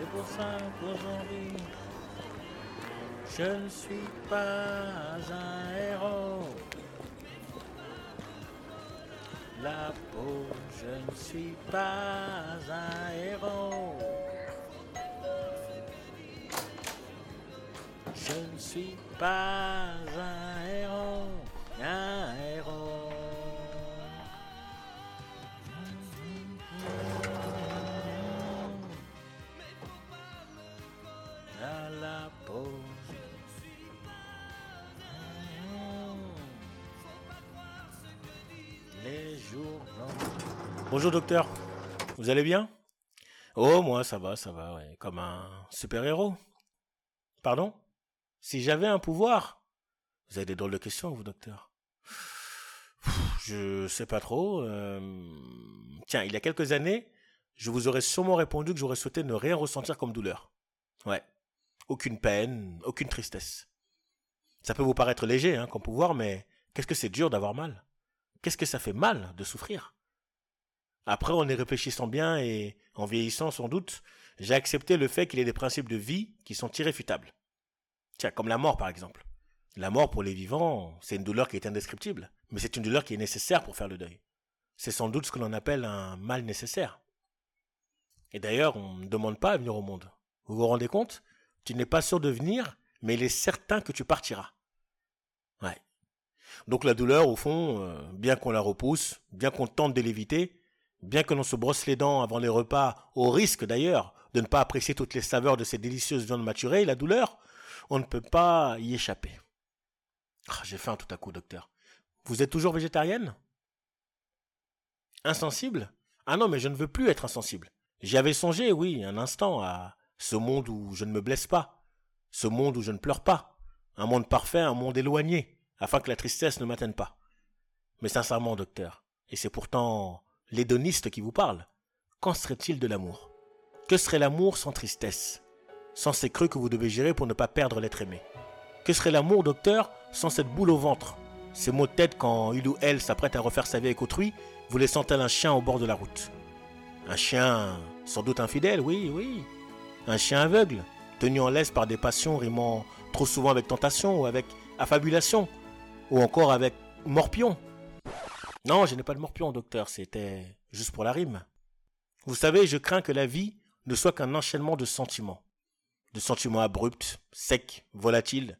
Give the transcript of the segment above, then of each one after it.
C'est pour ça qu'aujourd'hui, je ne suis pas un héros. La peau, je ne suis pas un héros. Je ne suis pas un Bonjour docteur, vous allez bien? Oh moi ça va, ça va, ouais, comme un super-héros. Pardon? Si j'avais un pouvoir Vous avez des drôles de questions, vous, docteur. Je sais pas trop. euh, Tiens, il y a quelques années, je vous aurais sûrement répondu que j'aurais souhaité ne rien ressentir comme douleur. Ouais. Aucune peine, aucune tristesse. Ça peut vous paraître léger, hein, comme pouvoir, mais qu'est-ce que c'est dur d'avoir mal? Qu'est-ce que ça fait mal de souffrir? Après, en y réfléchissant bien et en vieillissant sans doute, j'ai accepté le fait qu'il y ait des principes de vie qui sont irréfutables. Tiens, comme la mort par exemple. La mort pour les vivants, c'est une douleur qui est indescriptible, mais c'est une douleur qui est nécessaire pour faire le deuil. C'est sans doute ce que l'on appelle un mal nécessaire. Et d'ailleurs, on ne demande pas à venir au monde. Vous vous rendez compte? Tu n'es pas sûr de venir, mais il est certain que tu partiras. Ouais. Donc la douleur, au fond, euh, bien qu'on la repousse, bien qu'on tente de l'éviter, bien que l'on se brosse les dents avant les repas, au risque d'ailleurs de ne pas apprécier toutes les saveurs de ces délicieuses viandes maturées, la douleur, on ne peut pas y échapper. Ah, J'ai faim tout à coup, docteur. Vous êtes toujours végétarienne? Insensible? Ah non, mais je ne veux plus être insensible. J'y avais songé, oui, un instant, à ce monde où je ne me blesse pas, ce monde où je ne pleure pas, un monde parfait, un monde éloigné, afin que la tristesse ne m'atteigne pas. Mais sincèrement, docteur, et c'est pourtant l'hédoniste qui vous parle, qu'en serait-il de l'amour? Que serait l'amour sans tristesse? Sans ces creux que vous devez gérer pour ne pas perdre l'être aimé? Que serait l'amour, docteur, sans cette boule au ventre? Ces mots de tête quand il ou elle s'apprête à refaire sa vie avec autrui, vous laissant tel un chien au bord de la route? Un chien sans doute infidèle, oui, oui. Un chien aveugle, tenu en laisse par des passions rimant trop souvent avec tentation ou avec affabulation, ou encore avec morpion. Non, je n'ai pas de morpion, docteur, c'était juste pour la rime. Vous savez, je crains que la vie ne soit qu'un enchaînement de sentiments. De sentiments abrupts, secs, volatiles.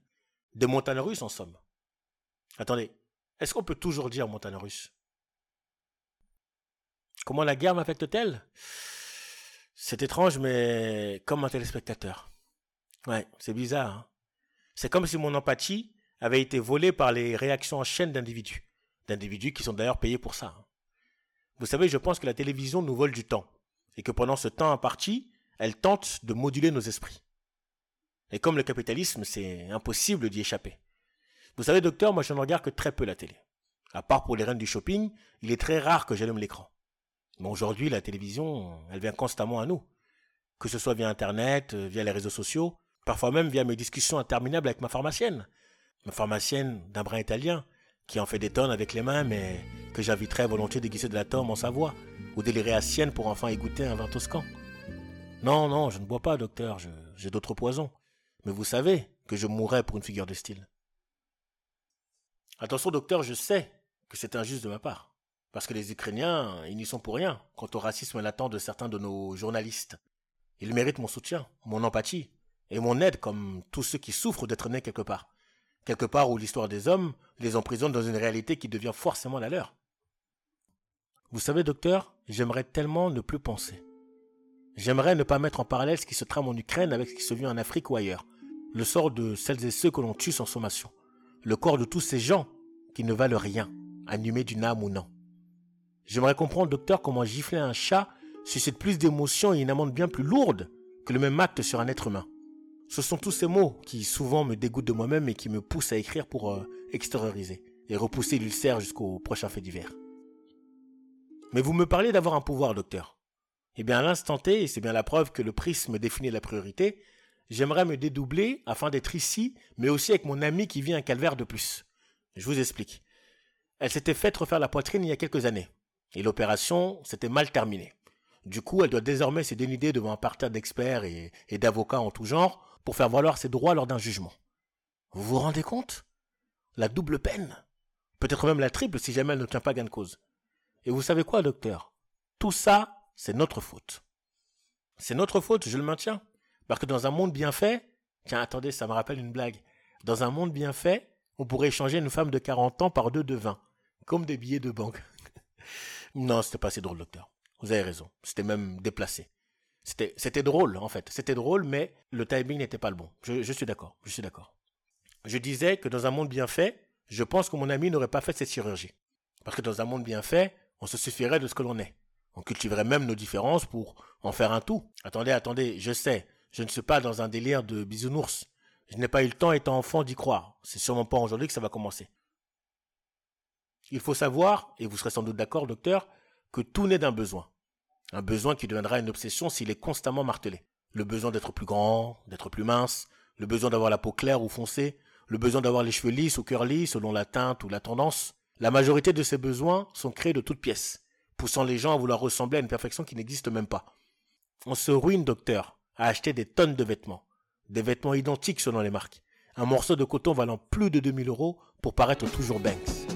Des montagnes russes, en somme. Attendez, est-ce qu'on peut toujours dire montagne russe Comment la guerre m'affecte-t-elle? C'est étrange, mais comme un téléspectateur. Ouais, c'est bizarre. hein. c'est comme si mon empathie avait été volée par les réactions en chaîne d'individus. D'individus qui sont d'ailleurs payés pour ça. hein. Vous savez, je pense que la télévision nous vole du temps. Et que pendant ce temps imparti, elle tente de moduler nos esprits. Et comme le capitalisme, c'est impossible d'y échapper. Vous savez, docteur, moi je ne regarde que très peu la télé. À part pour les reines du shopping, il est très rare que j'allume l'écran. Mais aujourd'hui, la télévision, elle vient constamment à nous. Que ce soit via Internet, via les réseaux sociaux, parfois même via mes discussions interminables avec ma pharmacienne. Ma pharmacienne d'un brin italien, qui en fait des tonnes avec les mains, mais que j'inviterais volontiers déguiser de la tome en Savoie, ou délirer à Sienne pour enfin y goûter un vin toscan. Non, non, je ne bois pas, docteur, j'ai d'autres poisons. Mais vous savez que je mourrais pour une figure de style. Attention, docteur, je sais que c'est injuste de ma part. Parce que les Ukrainiens, ils n'y sont pour rien quant au racisme latent de certains de nos journalistes. Ils méritent mon soutien, mon empathie, et mon aide comme tous ceux qui souffrent d'être nés quelque part. Quelque part où l'histoire des hommes les emprisonne dans une réalité qui devient forcément la leur. Vous savez, docteur, j'aimerais tellement ne plus penser. J'aimerais ne pas mettre en parallèle ce qui se trame en Ukraine avec ce qui se vit en Afrique ou ailleurs. Le sort de celles et ceux que l'on tue sans sommation. Le corps de tous ces gens qui ne valent rien, animés d'une âme ou non. J'aimerais comprendre, docteur, comment gifler un chat suscite plus d'émotions et une amende bien plus lourde que le même acte sur un être humain. Ce sont tous ces mots qui souvent me dégoûtent de moi-même et qui me poussent à écrire pour euh, extérioriser et repousser l'ulcère jusqu'au prochain fait divers. Mais vous me parlez d'avoir un pouvoir, docteur. Eh bien, à l'instant T, et c'est bien la preuve que le prisme définit la priorité, j'aimerais me dédoubler afin d'être ici, mais aussi avec mon ami qui vit un calvaire de plus. Je vous explique. Elle s'était faite refaire la poitrine il y a quelques années, et l'opération s'était mal terminée. Du coup, elle doit désormais se dénuder devant un parterre d'experts et, et d'avocats en tout genre pour faire valoir ses droits lors d'un jugement. Vous vous rendez compte? La double peine? Peut-être même la triple si jamais elle ne tient pas gain de cause. Et vous savez quoi, docteur? Tout ça, c'est notre faute. C'est notre faute, je le maintiens. Parce que dans un monde bien fait, tiens, attendez, ça me rappelle une blague. Dans un monde bien fait, on pourrait échanger une femme de 40 ans par deux de vin, comme des billets de banque. non, c'était pas assez drôle, docteur. Vous avez raison. C'était même déplacé. C'était, drôle, en fait. C'était drôle, mais le timing n'était pas le bon. Je, suis d'accord. Je suis d'accord. Je disais que dans un monde bien fait, je pense que mon ami n'aurait pas fait cette chirurgie. Parce que dans un monde bien fait, on se suffirait de ce que l'on est. On cultiverait même nos différences pour en faire un tout. Attendez, attendez, je sais, je ne suis pas dans un délire de bisounours. Je n'ai pas eu le temps étant enfant d'y croire. C'est sûrement pas aujourd'hui que ça va commencer. Il faut savoir, et vous serez sans doute d'accord, docteur, que tout naît d'un besoin. Un besoin qui deviendra une obsession s'il est constamment martelé. Le besoin d'être plus grand, d'être plus mince, le besoin d'avoir la peau claire ou foncée, le besoin d'avoir les cheveux lisses ou curly selon la teinte ou la tendance. La majorité de ces besoins sont créés de toutes pièces, poussant les gens à vouloir ressembler à une perfection qui n'existe même pas. On se ruine, docteur, à acheter des tonnes de vêtements. Des vêtements identiques selon les marques. Un morceau de coton valant plus de 2000 euros pour paraître toujours Banks.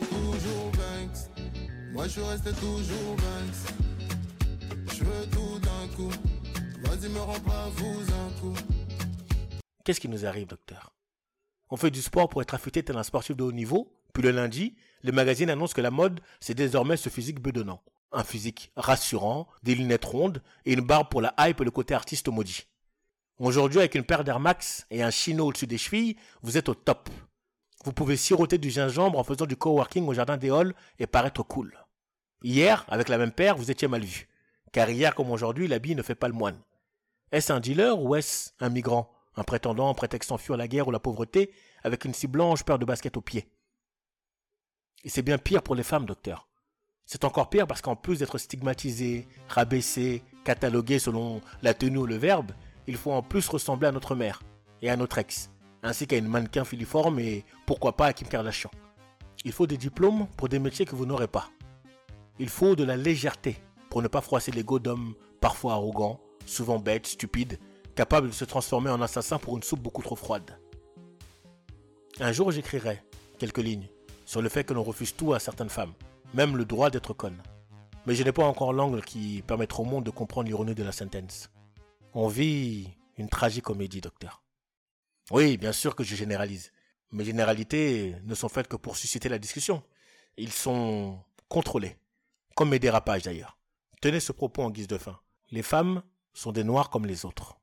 Toujours Banks. Moi je reste toujours Banks. Tout d'un coup. Vas-y, me vous un coup. Qu'est-ce qui nous arrive, docteur? On fait du sport pour être affûté tel un sportif de haut niveau, puis le lundi, les magazines annoncent que la mode, c'est désormais ce physique bedonnant. Un physique rassurant, des lunettes rondes et une barbe pour la hype et le côté artiste maudit. Aujourd'hui, avec une paire d'Air Max et un chino au-dessus des chevilles, vous êtes au top. Vous pouvez siroter du gingembre en faisant du coworking au jardin des halls et paraître cool. Hier, avec la même paire, vous étiez mal vu. Car hier comme aujourd'hui, l'habit ne fait pas le moine. Est-ce un dealer ou est-ce un migrant? Un prétendant prétextant fuir la guerre ou la pauvreté avec une si blanche paire de baskets aux pieds Et c'est bien pire pour les femmes, docteur. C'est encore pire parce qu'en plus d'être stigmatisé, rabaissé, catalogué selon la tenue ou le verbe, il faut en plus ressembler à notre mère et à notre ex, ainsi qu'à une mannequin filiforme et pourquoi pas à Kim Kardashian. Il faut des diplômes pour des métiers que vous n'aurez pas. Il faut de la légèreté pour ne pas froisser l'ego d'hommes parfois arrogants, souvent bêtes, stupides, capables de se transformer en assassins pour une soupe beaucoup trop froide. Un jour j'écrirai quelques lignes sur le fait que l'on refuse tout à certaines femmes, même le droit d'être conne. Mais je n'ai pas encore l'angle qui permettra au monde de comprendre l'ironie de la sentence. On vit une tragicomédie, docteur. Oui, bien sûr que je généralise. Mes généralités ne sont faites que pour susciter la discussion. Ils sont contrôlés. Comme mes dérapages d'ailleurs. Tenez ce propos en guise de fin. Les femmes sont des noirs comme les autres.